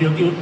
Tokyo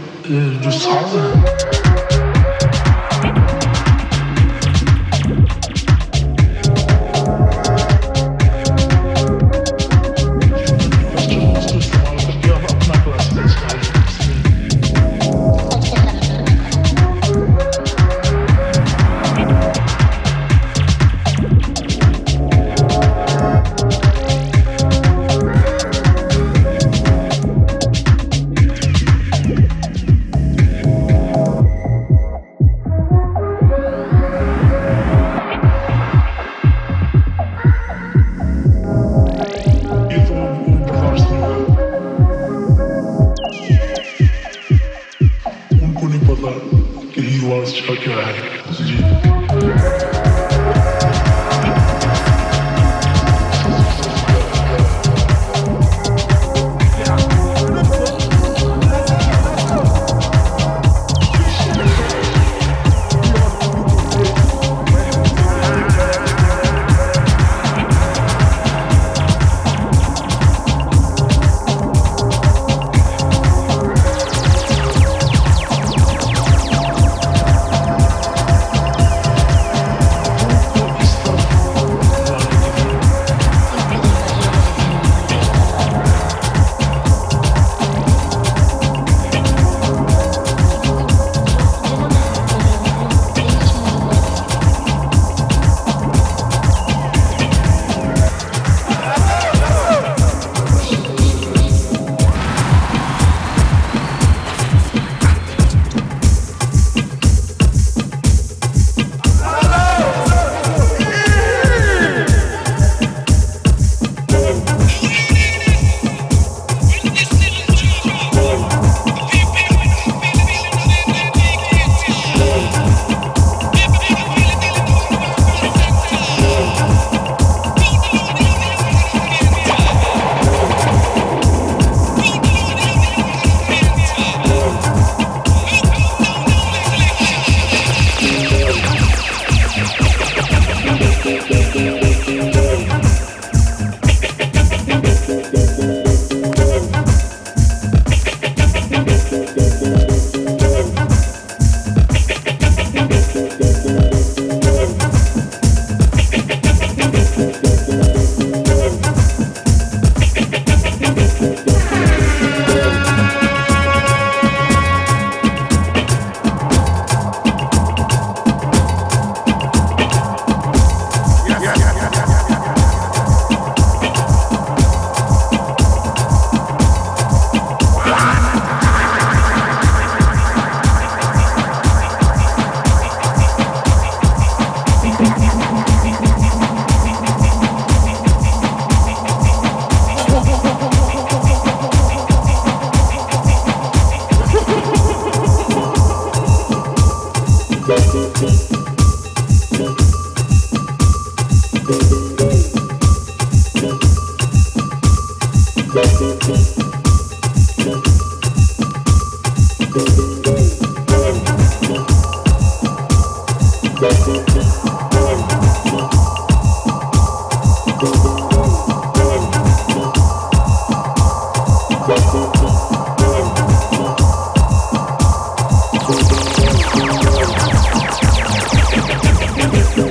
Yeah.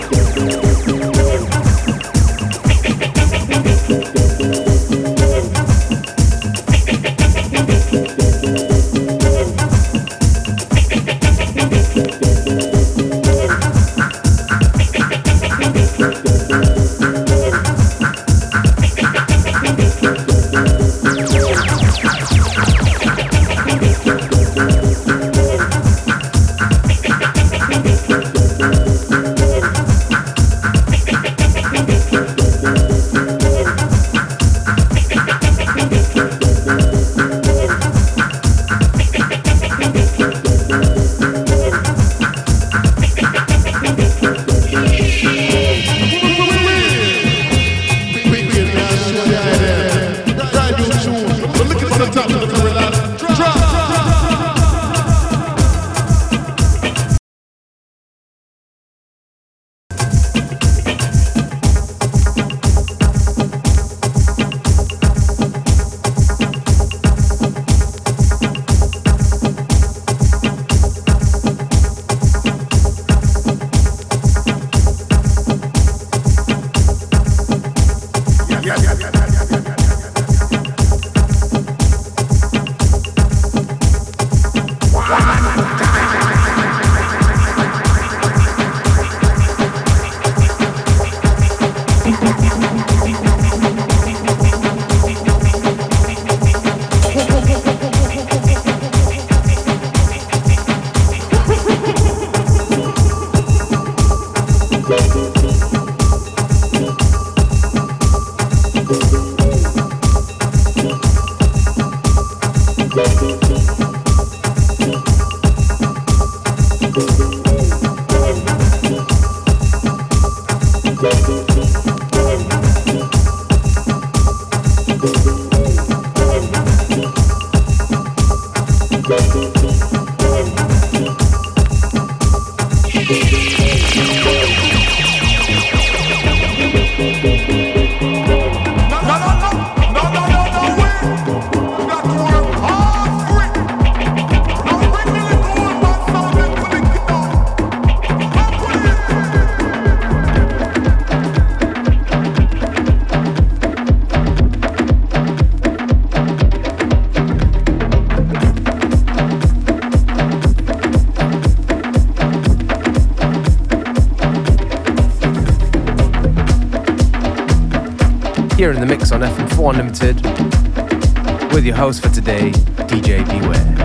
Host for today, DJ Beware.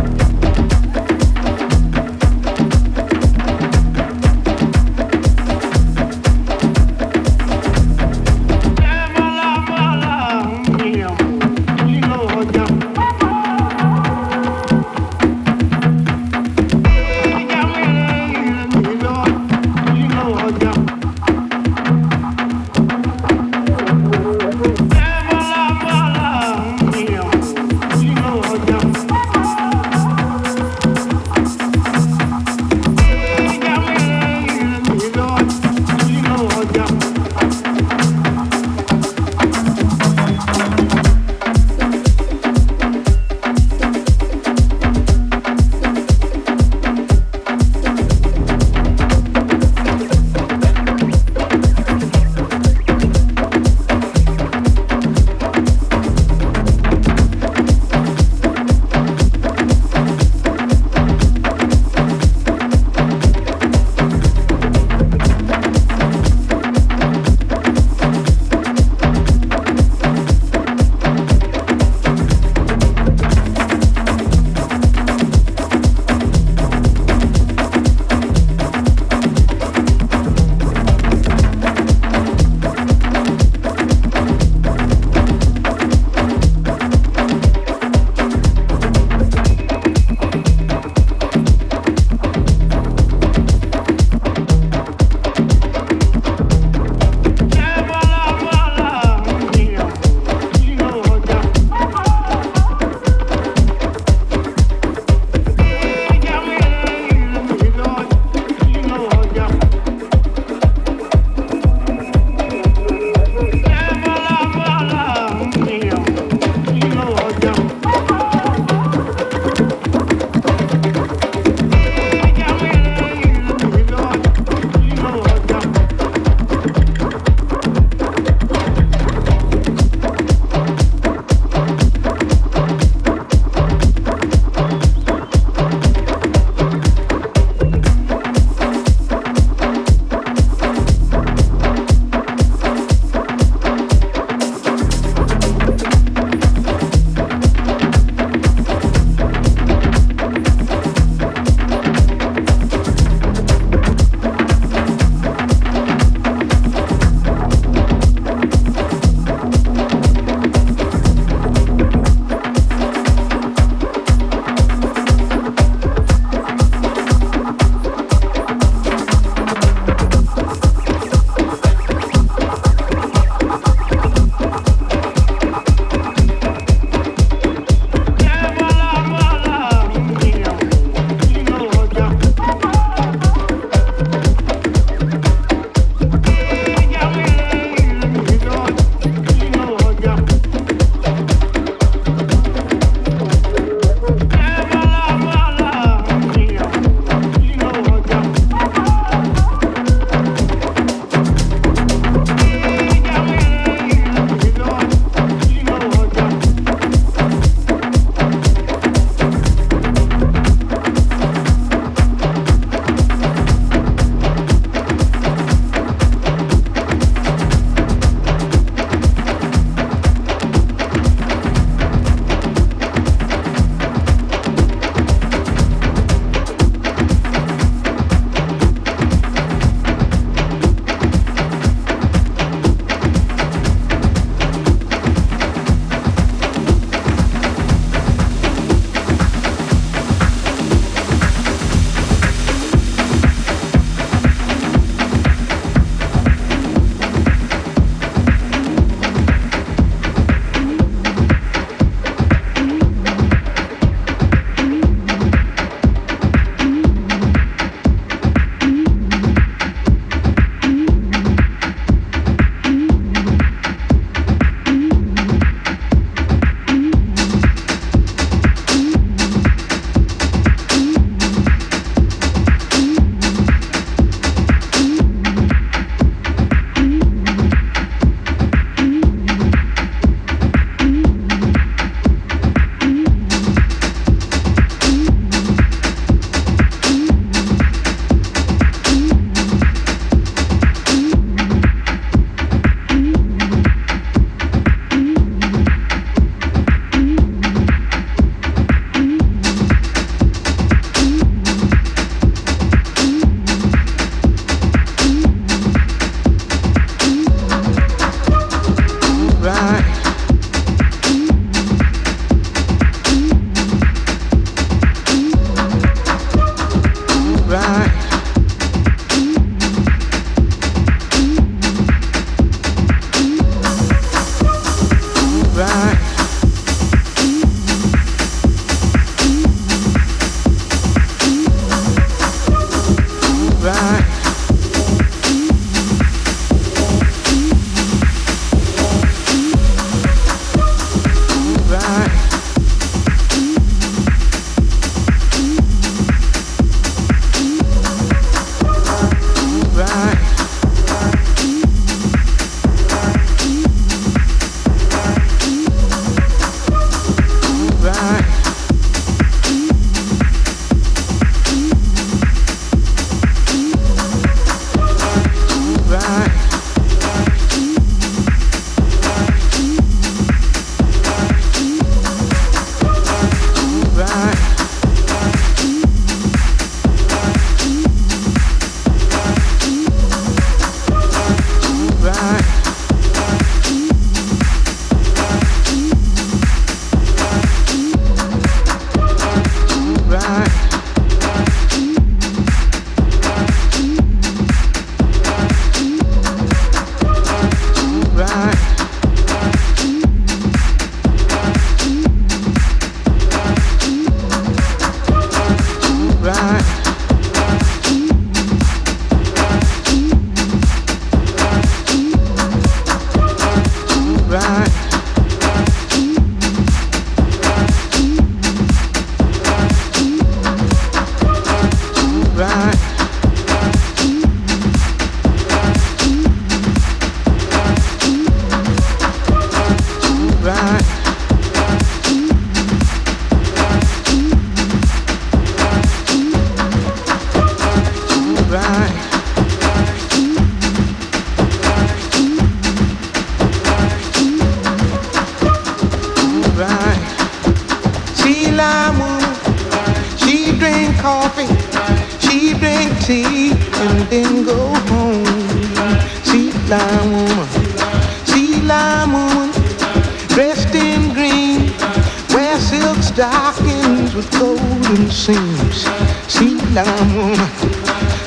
stockings with golden seams. Sea lion woman,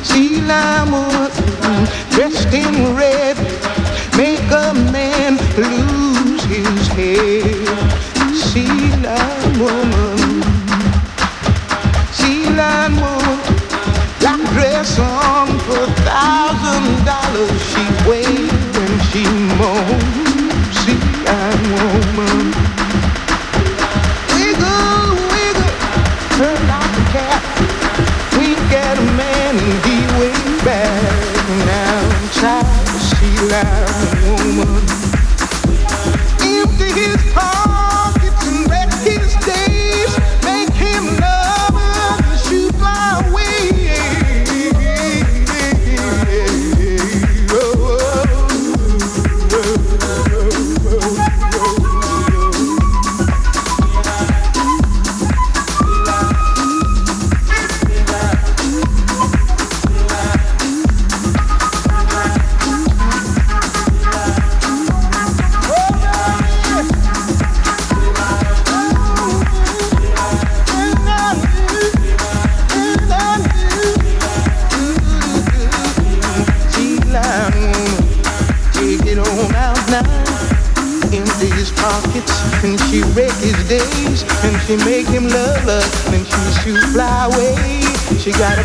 sea lion woman, dressed in red, make a man lose his head. Sea lion woman, sea lion woman, black dress on for a thousand dollars. She waves and she moans.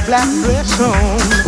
black dress on.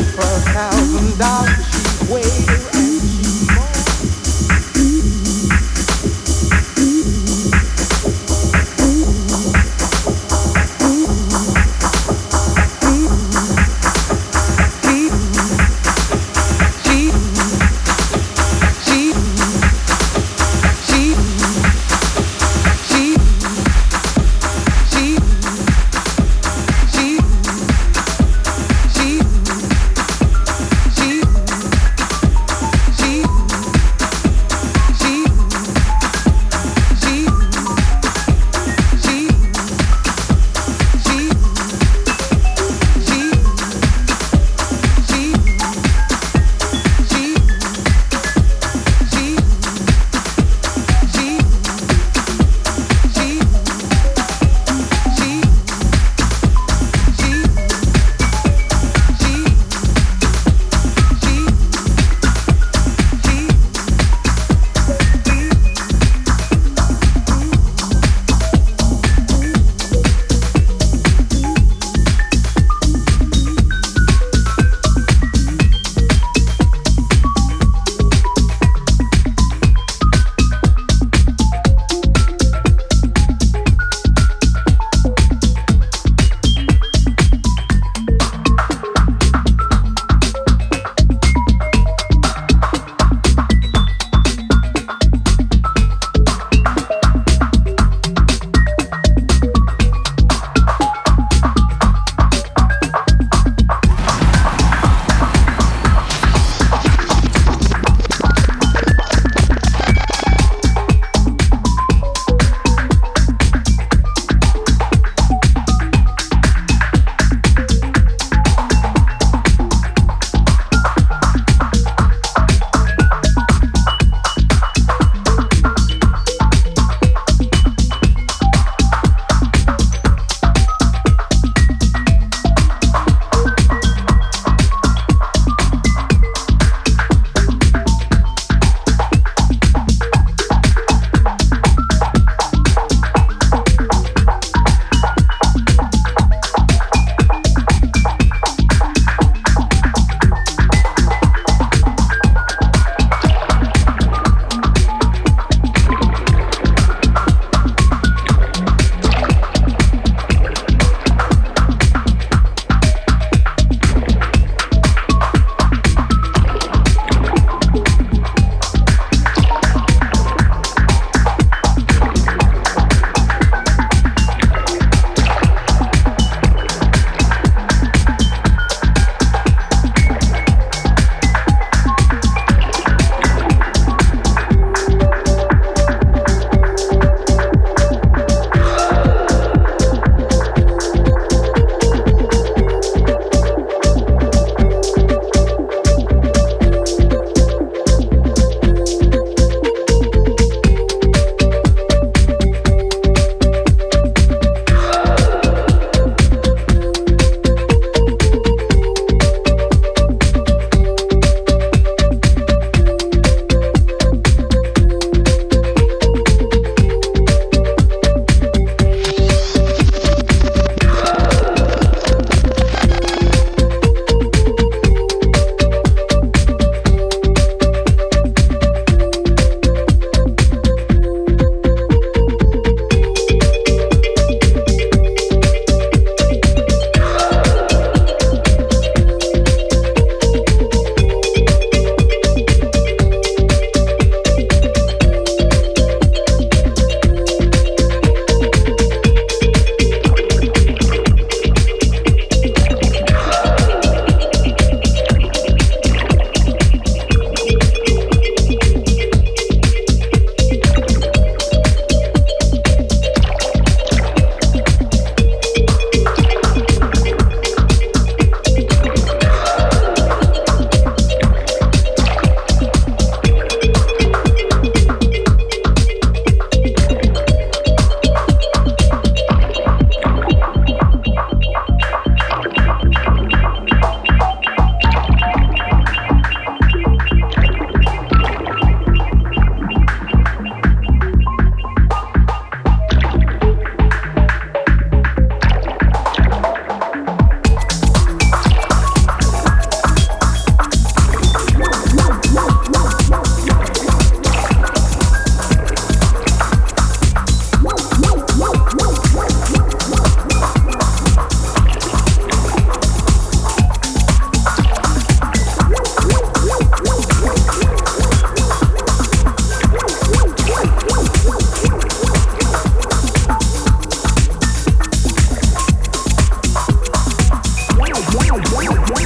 Muito, muito.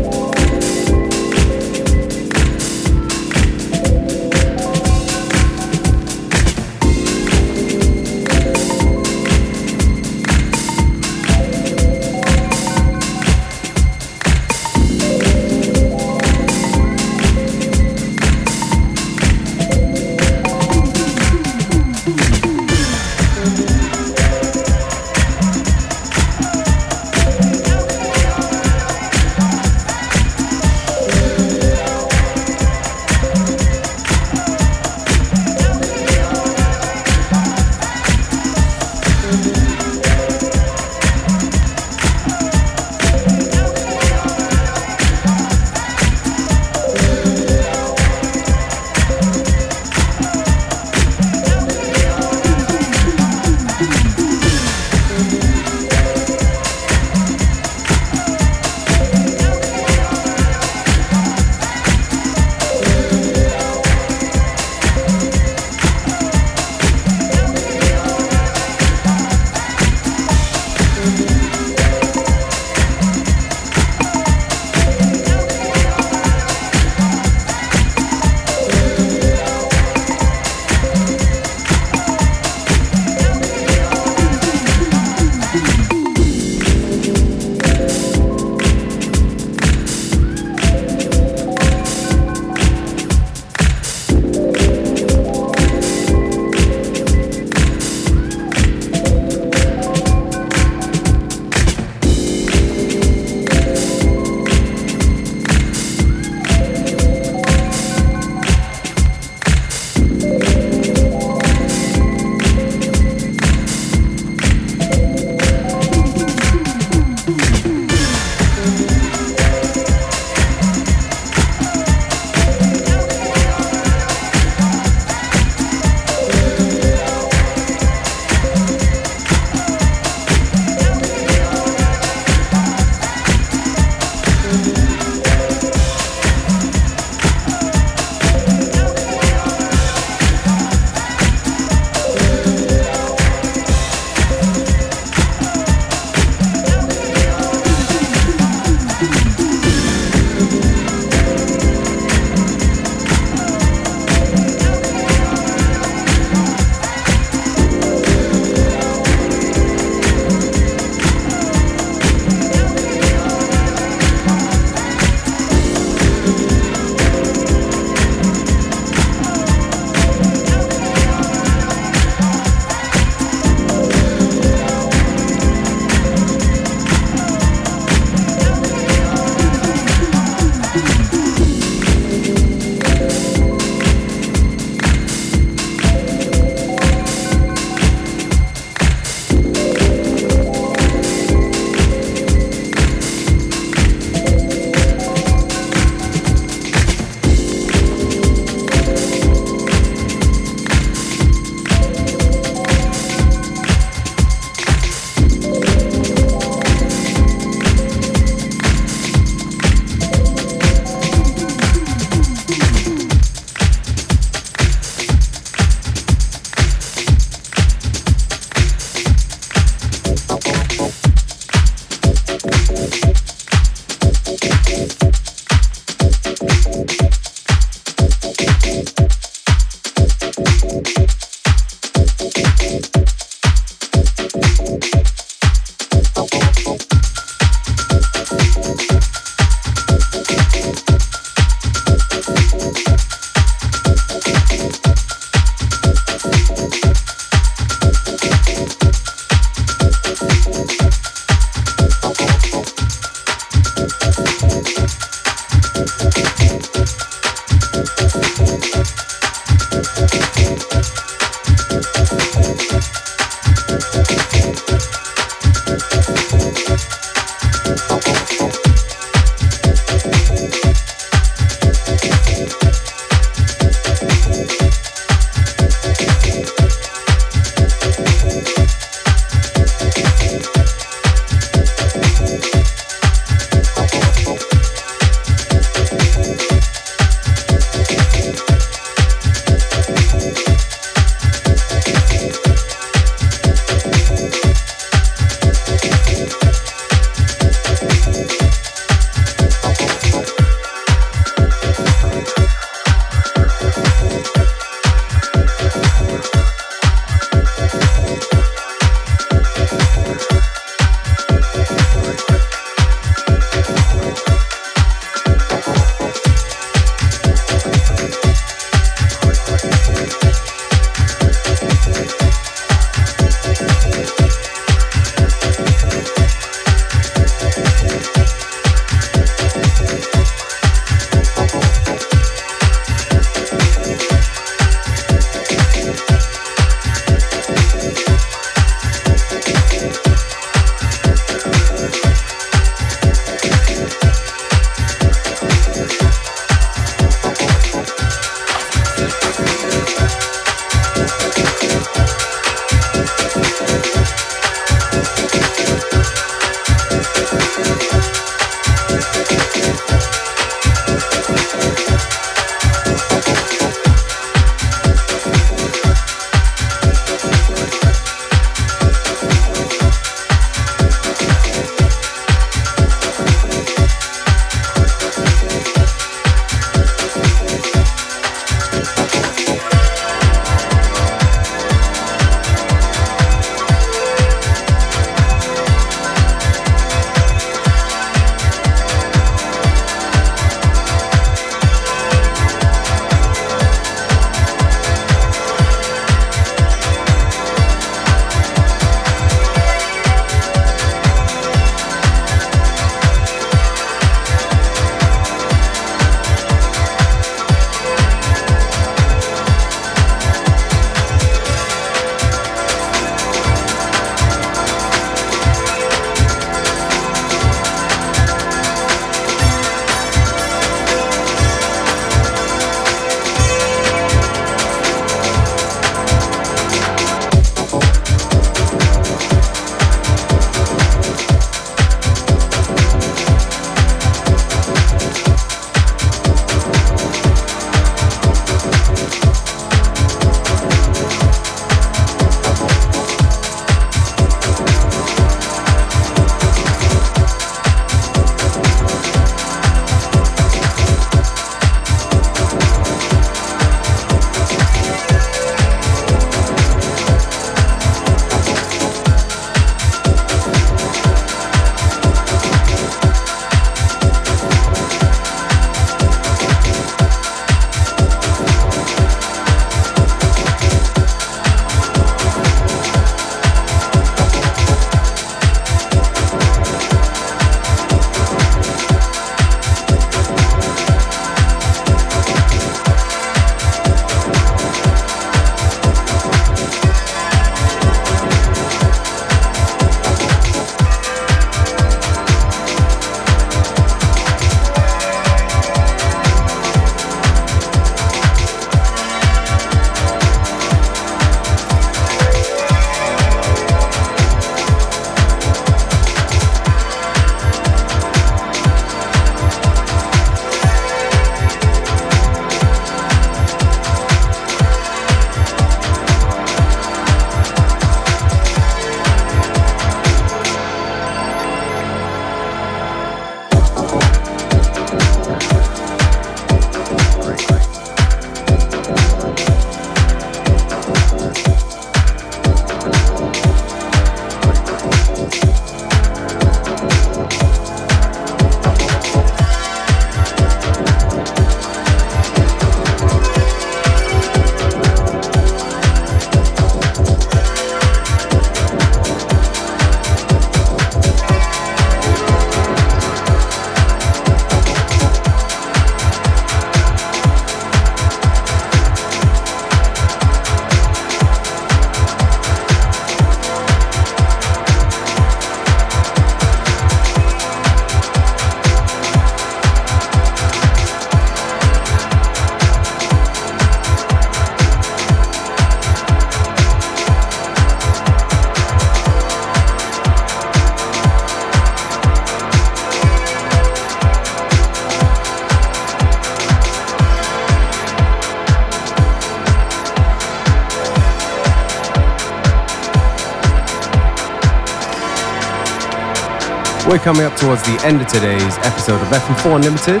We're coming up towards the end of today's episode of FM4 Unlimited.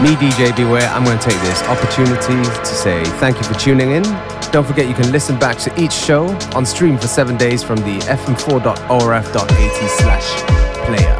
Me, DJ Beware, I'm going to take this opportunity to say thank you for tuning in. Don't forget you can listen back to each show on stream for seven days from the fm4.orf.at slash player.